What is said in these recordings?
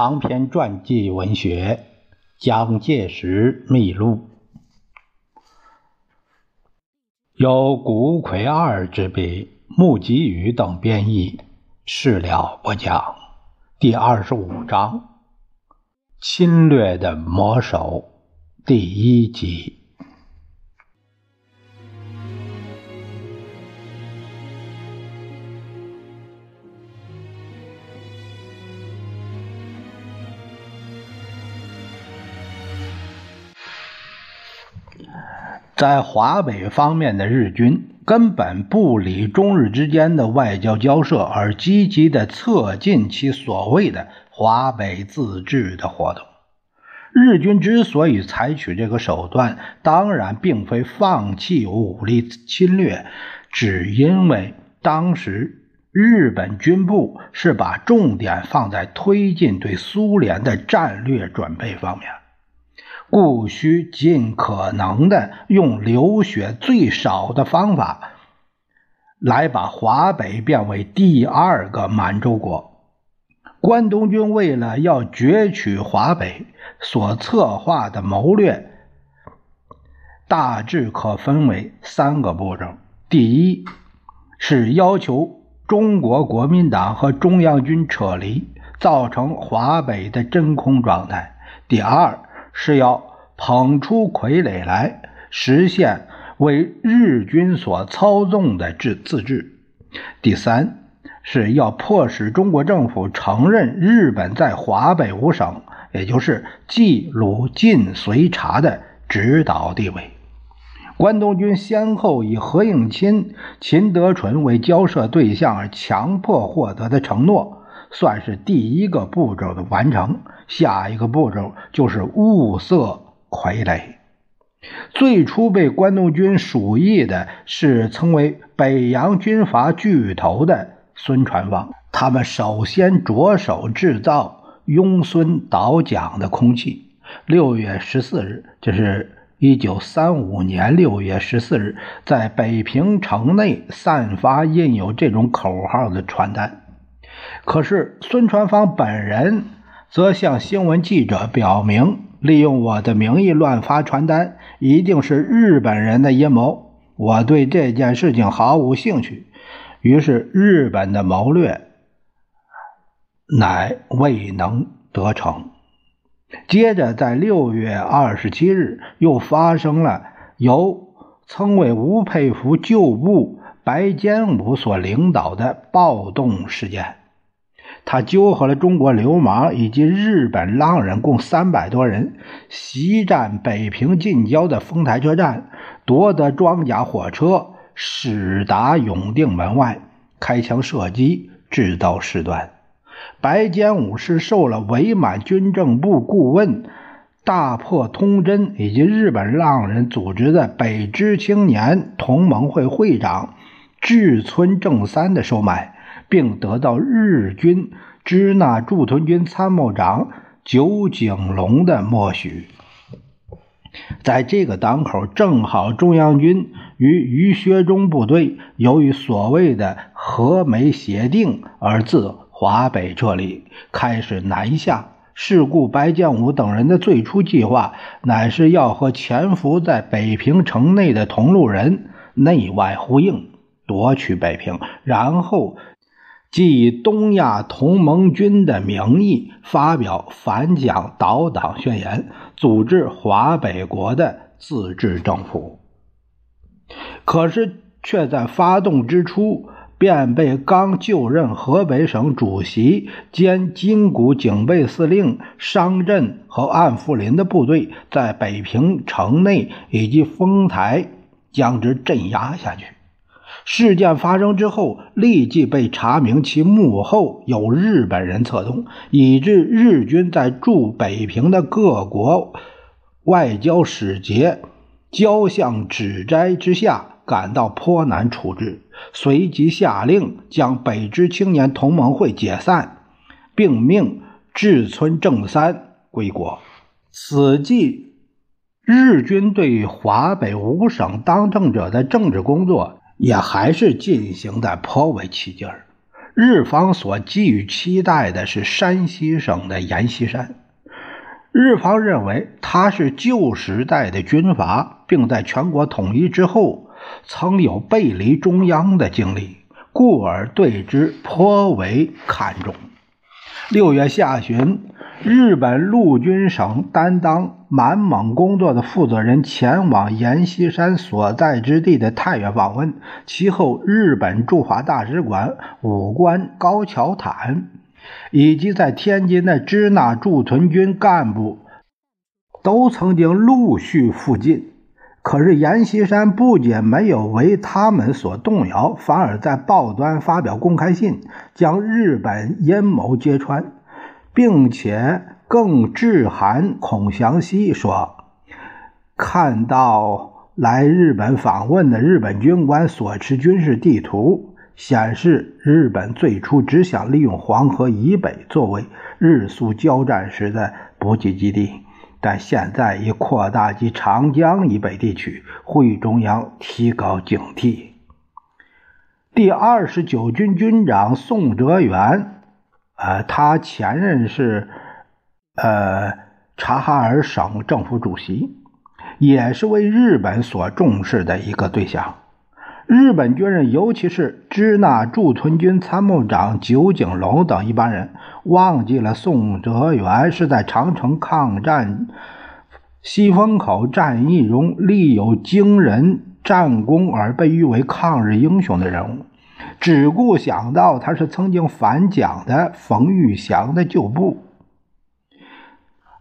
长篇传记文学《蒋介石秘录》，由古魁二之笔，穆吉宇等编译，事了不讲。第二十五章：侵略的魔手，第一集。在华北方面的日军根本不理中日之间的外交交涉，而积极地策进其所谓的华北自治的活动。日军之所以采取这个手段，当然并非放弃武力侵略，只因为当时日本军部是把重点放在推进对苏联的战略准备方面。故需尽可能的用流血最少的方法，来把华北变为第二个满洲国。关东军为了要攫取华北，所策划的谋略大致可分为三个步骤：第一，是要求中国国民党和中央军撤离，造成华北的真空状态；第二，是要捧出傀儡来，实现为日军所操纵的治自治。第三是要迫使中国政府承认日本在华北五省，也就是冀、鲁、晋、绥、察的指导地位。关东军先后以何应钦、秦德纯为交涉对象而强迫获得的承诺，算是第一个步骤的完成。下一个步骤就是物色。傀儡最初被关东军属意的是称为北洋军阀巨头的孙传芳，他们首先着手制造拥孙倒蒋的空气。六月十四日，这是一九三五年六月十四日，在北平城内散发印有这种口号的传单。可是孙传芳本人则向新闻记者表明。利用我的名义乱发传单，一定是日本人的阴谋。我对这件事情毫无兴趣。于是，日本的谋略乃未能得逞。接着，在六月二十七日，又发生了由曾为吴佩孚旧部白坚武所领导的暴动事件。他纠合了中国流氓以及日本浪人共三百多人，袭占北平近郊的丰台车站，夺得装甲火车，驶达永定门外，开枪射击，制造事端。白坚武是受了伪满军政部顾问大破通真以及日本浪人组织的北支青年同盟会会长志村正三的收买。并得到日军支那驻屯军参谋长酒井隆的默许。在这个档口，正好中央军与于学忠部队由于所谓的和美协定而自华北撤离，开始南下。是故，白建武等人的最初计划，乃是要和潜伏在北平城内的同路人内外呼应，夺取北平，然后。即以东亚同盟军的名义发表反蒋倒党宣言，组织华北国的自治政府。可是，却在发动之初便被刚就任河北省主席兼金谷警备司令商震和岸福林的部队在北平城内以及丰台将之镇压下去。事件发生之后，立即被查明其幕后有日本人策动，以致日军在驻北平的各国外交使节交相指摘之下，感到颇难处置，随即下令将北支青年同盟会解散，并命志村正三归国。此际，日军对华北五省当政者的政治工作。也还是进行的颇为起劲儿。日方所寄予期待的是山西省的阎锡山。日方认为他是旧时代的军阀，并在全国统一之后曾有背离中央的经历，故而对之颇为看重。六月下旬。日本陆军省担当满蒙工作的负责人前往阎锡山所在之地的太原访问，其后日本驻华大使馆武官高桥坦以及在天津的支那驻屯军干部都曾经陆续赴晋。可是阎锡山不仅没有为他们所动摇，反而在报端发表公开信，将日本阴谋揭穿。并且更致函孔祥熙说：“看到来日本访问的日本军官所持军事地图，显示日本最初只想利用黄河以北作为日苏交战时的补给基地，但现在已扩大及长江以北地区，呼吁中央提高警惕。”第二十九军军长宋哲元。呃，他前任是呃察哈尔省政府主席，也是为日本所重视的一个对象。日本军人，尤其是支那驻屯军参谋长酒井隆等一般人，忘记了宋哲元是在长城抗战西风口战役中立有惊人战功而被誉为抗日英雄的人物。只顾想到他是曾经反蒋的冯玉祥的旧部，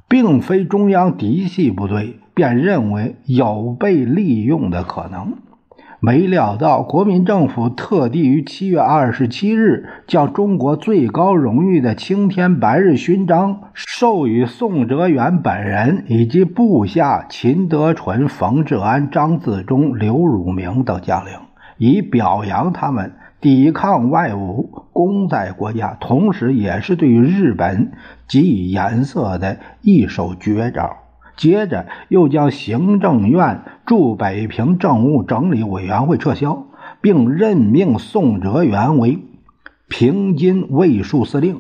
并非中央嫡系部队，便认为有被利用的可能。没料到国民政府特地于七月二十七日将中国最高荣誉的青天白日勋章授予宋哲元本人以及部下秦德纯、冯治安、张自忠、刘汝明等将领，以表扬他们。抵抗外侮，功在国家，同时也是对于日本给予颜色的一手绝招。接着又将行政院驻北平政务整理委员会撤销，并任命宋哲元为平津卫戍司令，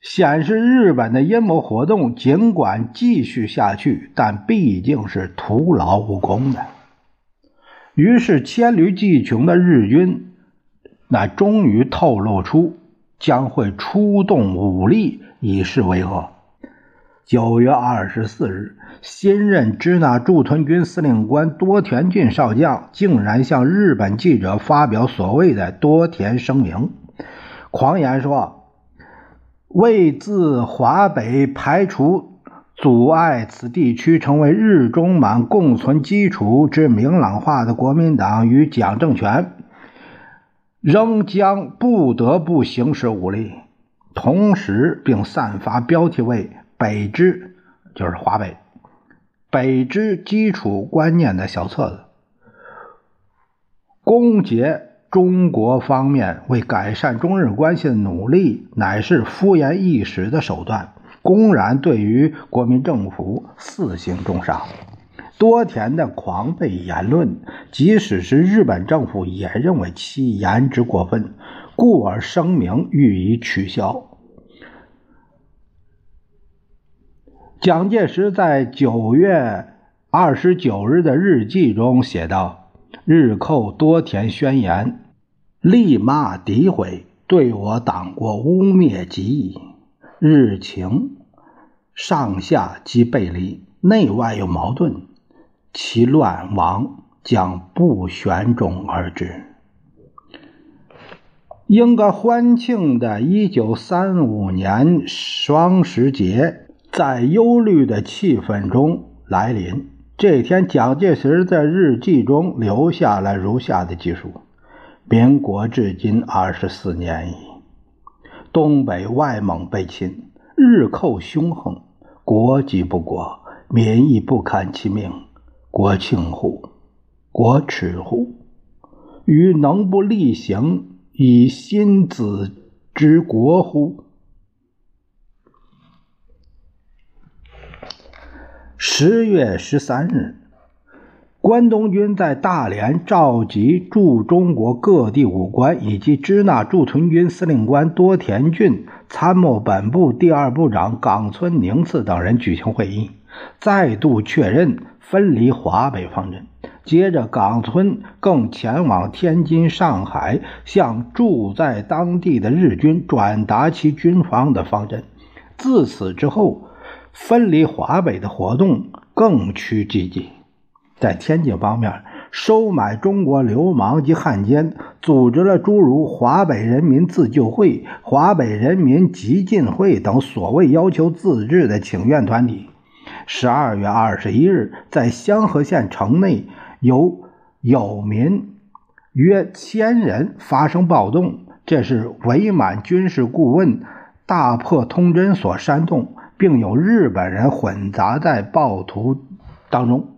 显示日本的阴谋活动尽管继续下去，但毕竟是徒劳无功的。于是黔驴技穷的日军。那终于透露出将会出动武力以示威吓。九月二十四日，新任支那驻屯军司令官多田骏少将竟然向日本记者发表所谓的多田声明，狂言说：“为自华北排除阻碍此地区成为日中满共存基础之明朗化的国民党与蒋政权。”仍将不得不行使武力，同时并散发标题为“北支”就是华北“北支基础观念”的小册子，攻讦中国方面为改善中日关系的努力乃是敷衍一时的手段，公然对于国民政府四行重伤。多田的狂悖言论，即使是日本政府也认为其言之过分，故而声明予以取消。蒋介石在九月二十九日的日记中写道：“日寇多田宣言，立骂诋毁，对我党国污蔑极矣。日情上下即背离，内外有矛盾。”其乱亡将不旋踵而至。应该欢庆的1935年双十节，在忧虑的气氛中来临。这天，蒋介石在日记中留下了如下的记述：民国至今二十四年矣，东北外蒙被侵，日寇凶横，国即不国，民亦不堪其命。国庆乎？国耻乎？余能不力行以心子之国乎？十月十三日，关东军在大连召集驻中国各地武官以及支那驻屯军司令官多田骏、参谋本部第二部长冈村宁次等人举行会议，再度确认分离华北方针。接着，冈村更前往天津、上海，向驻在当地的日军转达其军方的方针。自此之后，分离华北的活动更趋积极。在天津方面，收买中国流氓及汉奸，组织了诸如华北人民自救会、华北人民集进会等所谓要求自治的请愿团体。十二月二十一日，在香河县城内，有有民约千人发生暴动，这是伪满军事顾问大破通真所煽动，并有日本人混杂在暴徒当中。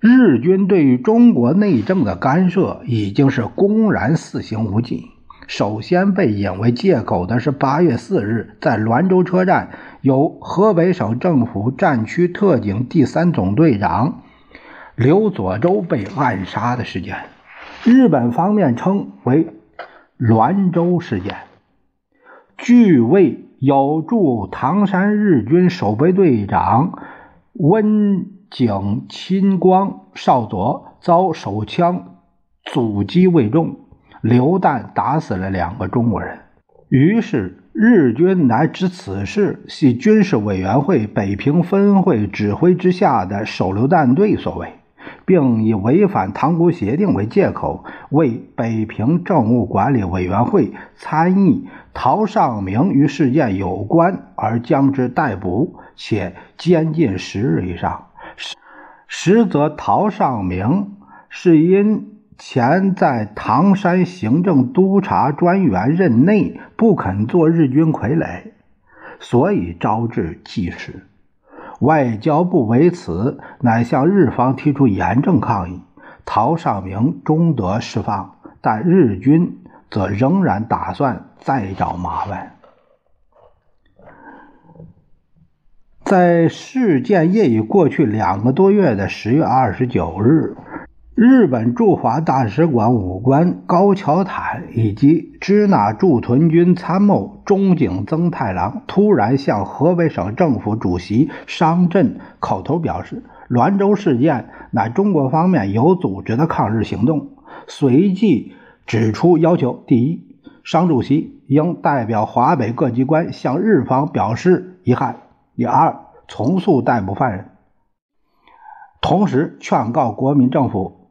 日军对于中国内政的干涉已经是公然肆行无忌。首先被引为借口的是八月四日在滦州车站由河北省政府战区特警第三总队长刘佐洲被暗杀的事件。日本方面称为滦州事件。据为有驻唐山日军守备队长温。景亲光少佐遭手枪阻击未中，榴弹打死了两个中国人。于是日军乃指此事系军事委员会北平分会指挥之下的手榴弹队所为，并以违反塘沽协定为借口，为北平政务管理委员会参议陶尚明与事件有关而将之逮捕，且监禁十日以上。实则陶尚明是因前在唐山行政督察专员任内不肯做日军傀儡，所以招致忌事。外交部为此，乃向日方提出严正抗议。陶尚明终得释放，但日军则仍然打算再找麻烦。在事件业已过去两个多月的十月二十九日，日本驻华大使馆武官高桥坦以及支那驻屯军参谋中井增太郎突然向河北省政府主席商震口头表示，滦州事件乃中国方面有组织的抗日行动。随即指出要求：第一，商主席应代表华北各机关向日方表示遗憾。第二，从速逮捕犯人，同时劝告国民政府：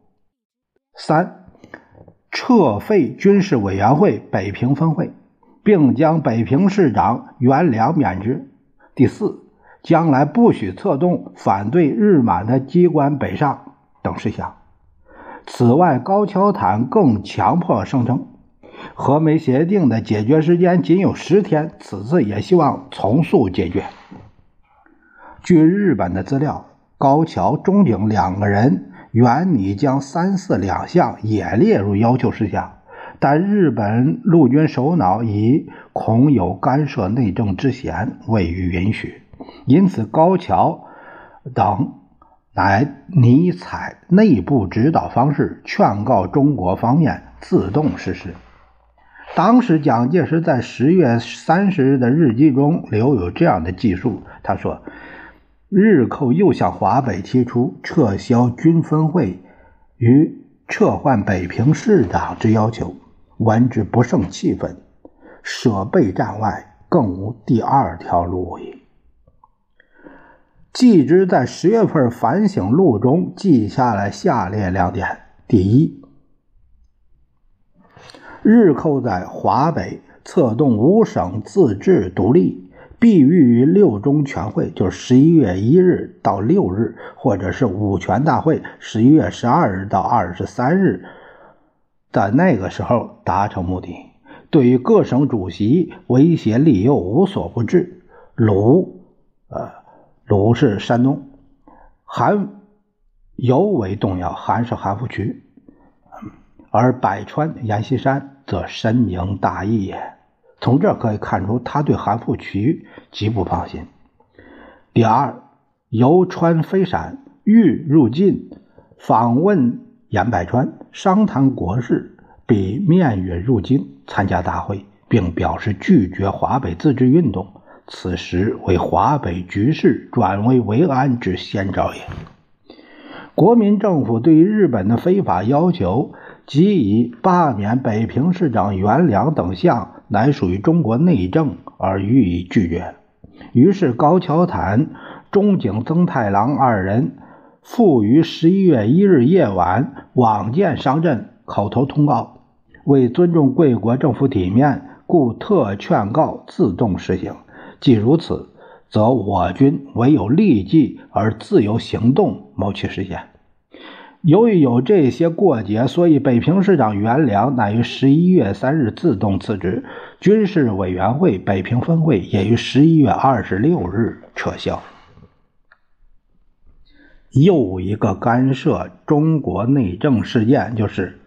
三，撤废军事委员会北平分会，并将北平市长袁良免职；第四，将来不许策动反对日满的机关北上等事项。此外，高桥坦更强迫声称，和美协定的解决时间仅有十天，此次也希望从速解决。据日本的资料，高桥、中井两个人原拟将三四两项也列入要求事项，但日本陆军首脑以恐有干涉内政之嫌，未予允许。因此，高桥等乃拟采内部指导方式，劝告中国方面自动实施。当时，蒋介石在十月三十日的日记中留有这样的记述，他说。日寇又向华北提出撤销军分会与撤换北平市长之要求，闻之不胜气愤，舍备战外，更无第二条路矣。季之在十月份反省录中记下了下列两点：第一，日寇在华北策动五省自治独立。必欲于六中全会，就是十一月一日到六日，或者是五全大会，十一月十二日到二十三日的那个时候达成目的。对于各省主席威胁利诱无所不至。鲁，呃，鲁是山东，韩尤为动摇，韩是韩复榘，而百川、阎锡山则深明大义也。从这可以看出，他对韩复渠极不放心。第二，由川飞陕，欲入晋，访问严百川，商谈国事，并面允入京参加大会，并表示拒绝华北自治运动。此时为华北局势转危为安之先兆也。国民政府对于日本的非法要求，即以罢免北平市长袁良等项，乃属于中国内政，而予以拒绝。于是高桥坦、中井增太郎二人复于十一月一日夜晚往见商镇，口头通告：为尊重贵国政府体面，故特劝告自动实行。既如此，则我军唯有立即而自由行动，谋其实现。由于有这些过节，所以北平市长袁良乃于十一月三日自动辞职，军事委员会北平分会也于十一月二十六日撤销。又一个干涉中国内政事件，就是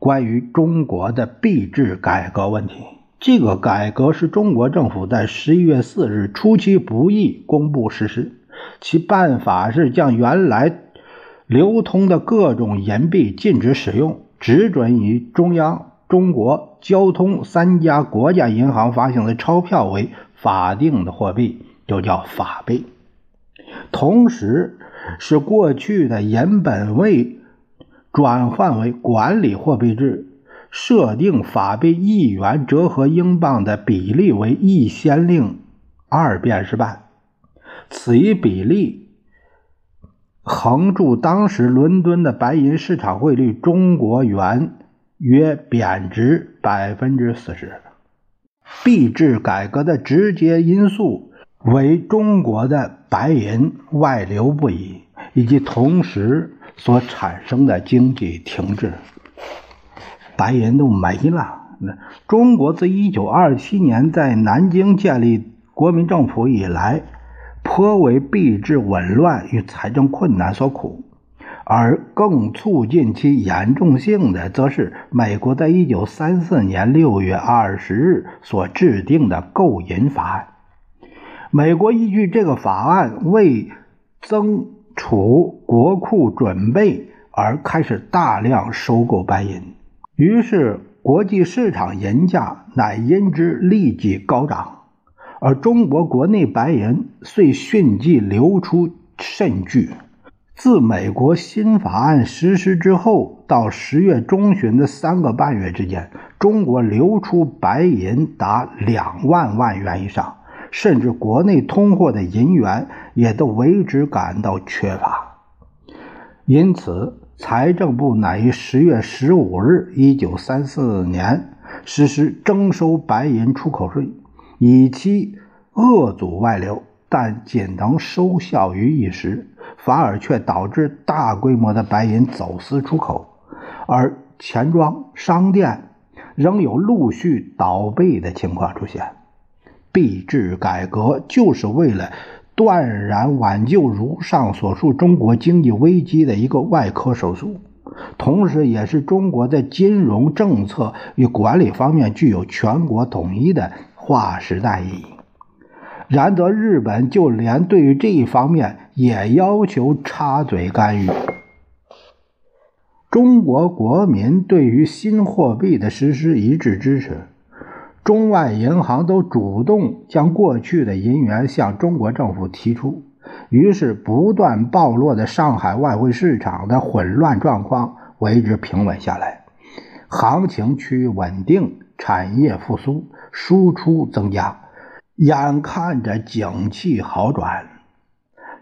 关于中国的币制改革问题。这个改革是中国政府在十一月四日出其不意公布实施，其办法是将原来。流通的各种银币禁止使用，只准以中央、中国、交通三家国家银行发行的钞票为法定的货币，就叫法币。同时，使过去的银本位转换为管理货币制，设定法币一元折合英镑的比例为一先令二便士半，此一比例。横住当时伦敦的白银市场汇率，中国元约贬值百分之四十。币制改革的直接因素为中国的白银外流不已，以及同时所产生的经济停滞。白银都没了。那中国自一九二七年在南京建立国民政府以来。颇为币制紊乱与财政困难所苦，而更促进其严重性的，则是美国在一九三四年六月二十日所制定的购银法案。美国依据这个法案，为增储国库准备而开始大量收购白银，于是国际市场银价乃因之立即高涨。而中国国内白银遂迅即流出甚巨。自美国新法案实施之后到十月中旬的三个半月之间，中国流出白银达两万万元以上，甚至国内通货的银元也都为之感到缺乏。因此，财政部乃于十月十五日（一九三四年）实施征收白银出口税。以期遏阻外流，但仅能收效于一时，反而却导致大规模的白银走私出口，而钱庄、商店仍有陆续倒闭的情况出现。币制改革就是为了断然挽救如上所述中国经济危机的一个外科手术，同时也是中国在金融政策与管理方面具有全国统一的。划时代意义。然则日本就连对于这一方面也要求插嘴干预。中国国民对于新货币的实施一致支持，中外银行都主动将过去的银元向中国政府提出，于是不断暴露的上海外汇市场的混乱状况为之平稳下来，行情趋于稳定，产业复苏。输出增加，眼看着景气好转。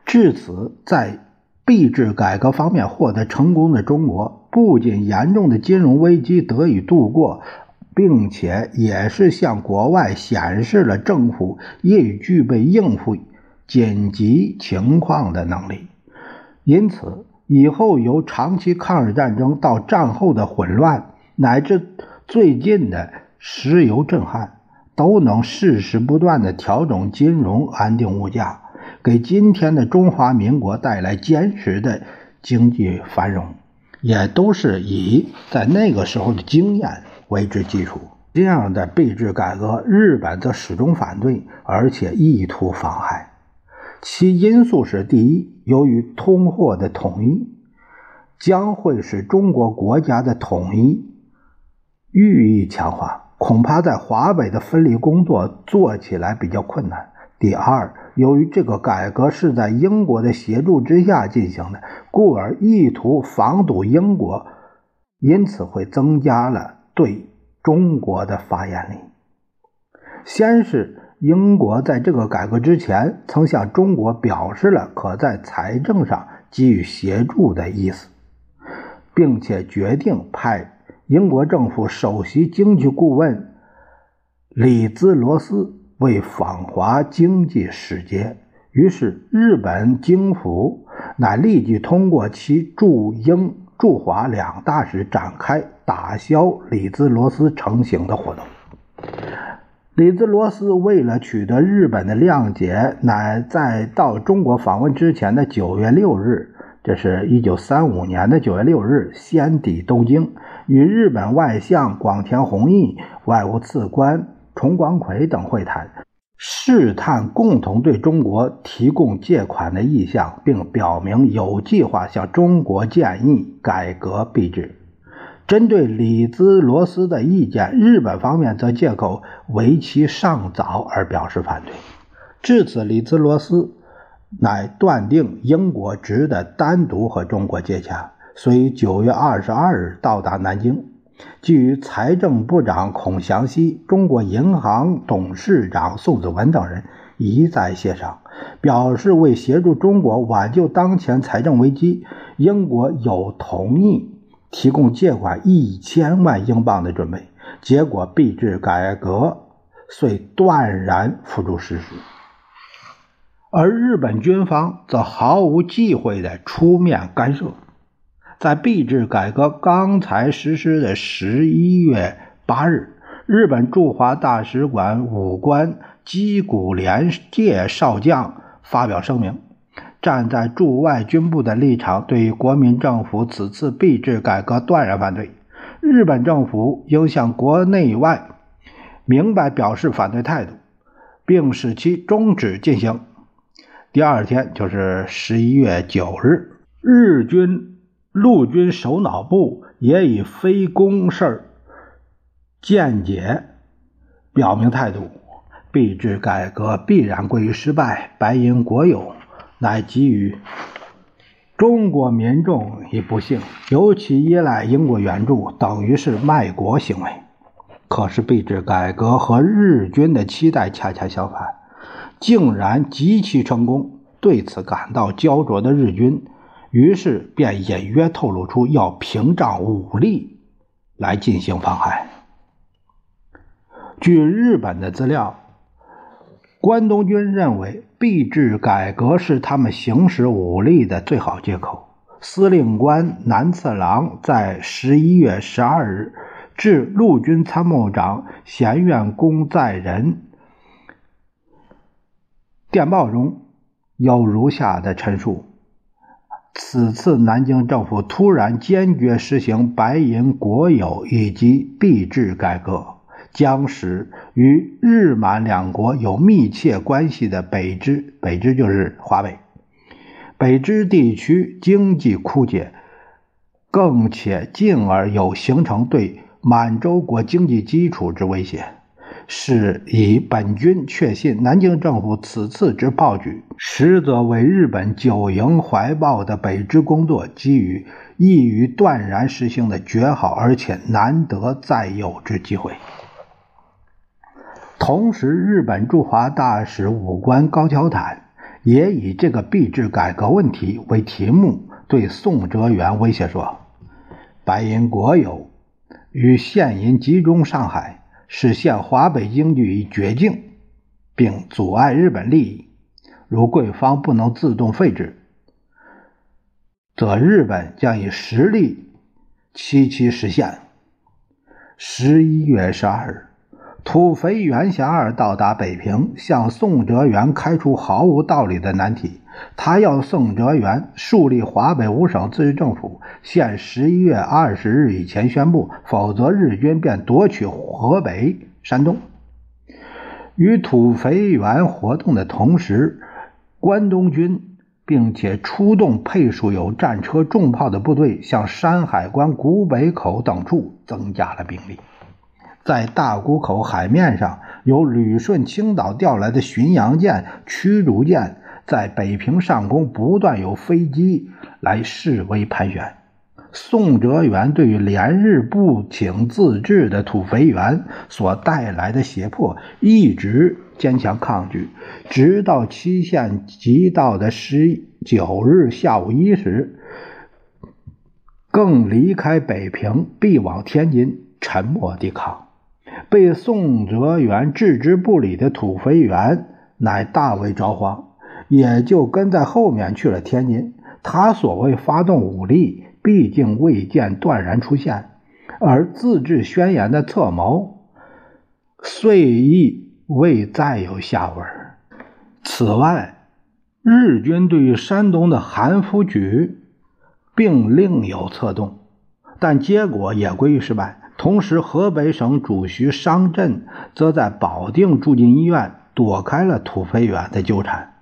至此，在币制改革方面获得成功的中国，不仅严重的金融危机得以度过，并且也是向国外显示了政府也具备应付紧急情况的能力。因此，以后由长期抗日战争到战后的混乱，乃至最近的石油震撼。都能适时不断的调整金融，安定物价，给今天的中华民国带来坚实的经济繁荣，也都是以在那个时候的经验为之基础。这样的币制改革，日本则始终反对，而且意图妨害。其因素是：第一，由于通货的统一，将会使中国国家的统一予以强化。恐怕在华北的分离工作做起来比较困难。第二，由于这个改革是在英国的协助之下进行的，故而意图防堵英国，因此会增加了对中国的发言力。先是英国在这个改革之前，曾向中国表示了可在财政上给予协助的意思，并且决定派。英国政府首席经济顾问李兹罗斯为访华经济使节，于是日本京府乃立即通过其驻英、驻华两大使展开打消李兹罗斯成行的活动。李兹罗斯为了取得日本的谅解，乃在到中国访问之前的九月六日。这是一九三五年的九月六日，先抵东京，与日本外相广田弘毅、外务次官重光葵等会谈，试探共同对中国提供借款的意向，并表明有计划向中国建议改革币制。针对里兹罗斯的意见，日本方面则借口为期尚早而表示反对。至此，里兹罗斯。乃断定英国值得单独和中国接洽，遂九月二十二日到达南京，即与财政部长孔祥熙、中国银行董事长宋子文等人一再协商，表示为协助中国挽救当前财政危机，英国有同意提供借款一千万英镑的准备。结果币制改革遂断然付诸实施。而日本军方则毫无忌讳地出面干涉。在币制改革刚才实施的十一月八日，日本驻华大使馆武官矶谷廉介少将发表声明，站在驻外军部的立场，对国民政府此次币制改革断然反对。日本政府应向国内外明白表示反对态度，并使其终止进行。第二天就是十一月九日，日军陆军首脑部也以非公事见解表明态度，币制改革必然归于失败，白银国有乃给予中国民众以不幸，尤其依赖英国援助，等于是卖国行为。可是币制改革和日军的期待恰恰相反。竟然极其成功，对此感到焦灼的日军，于是便隐约透露出要屏障武力来进行妨害。据日本的资料，关东军认为币制改革是他们行使武力的最好借口。司令官南次郎在十一月十二日致陆军参谋长咸院公在仁。电报中有如下的陈述：此次南京政府突然坚决实行白银国有以及币制改革，将使与日满两国有密切关系的北支（北支就是华北）北支地区经济枯竭，更且进而有形成对满洲国经济基础之威胁。是以本军确信，南京政府此次之暴举，实则为日本九营怀抱的北支工作给予易于断然实行的绝好而且难得再有之机会。同时，日本驻华大使武官高桥坦也以这个币制改革问题为题目，对宋哲元威胁说：“白银国有与现银集中上海。”是陷华北经济于绝境，并阻碍日本利益。如贵方不能自动废止，则日本将以实力期其实现。十一月十二日。土肥原贤二到达北平，向宋哲元开出毫无道理的难题。他要宋哲元树立华北五省自治政府，限十一月二十日以前宣布，否则日军便夺取河北、山东。与土肥原活动的同时，关东军并且出动配属有战车、重炮的部队，向山海关、古北口等处增加了兵力。在大沽口海面上，由旅顺、青岛调来的巡洋舰、驱逐舰，在北平上空不断有飞机来示威盘旋。宋哲元对于连日不请自治的土肥原所带来的胁迫，一直坚强抗拒，直到期限即到的十九日下午一时，更离开北平，避往天津，沉默抵抗。被宋哲元置之不理的土肥原乃大为着慌，也就跟在后面去了天津。他所谓发动武力，毕竟未见断然出现，而自治宣言的策谋遂亦未再有下文。此外，日军对于山东的韩复榘并另有策动，但结果也归于失败。同时，河北省主席商震则在保定住进医院躲开了土肥原的纠缠。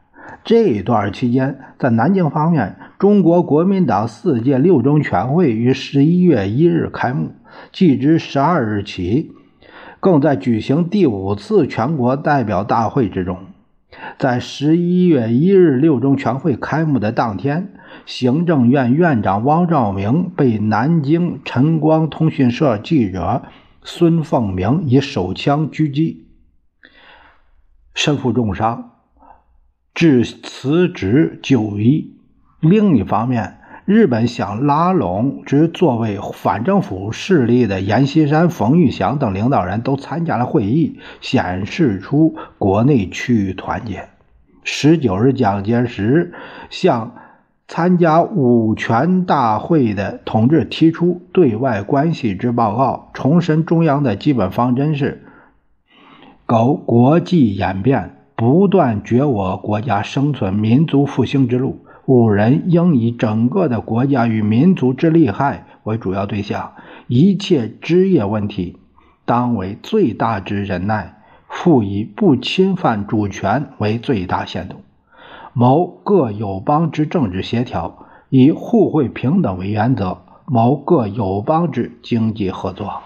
这一段期间，在南京方面，中国国民党四届六中全会于十一月一日开幕，继之十二日起，更在举行第五次全国代表大会之中。在十一月一日六中全会开幕的当天。行政院院长汪兆铭被南京晨光通讯社记者孙凤鸣以手枪狙击，身负重伤，致辞职就医。另一方面，日本想拉拢之作为反政府势力的阎锡山、冯玉祥等领导人都参加了会议，显示出国内趋于团结。十九日，蒋介石向。参加五全大会的同志提出对外关系之报告，重申中央的基本方针是：搞国际演变，不断绝我国家生存、民族复兴之路。五人应以整个的国家与民族之利害为主要对象，一切枝叶问题当为最大之忍耐，复以不侵犯主权为最大限度。谋各友邦之政治协调，以互惠平等为原则；谋各友邦之经济合作。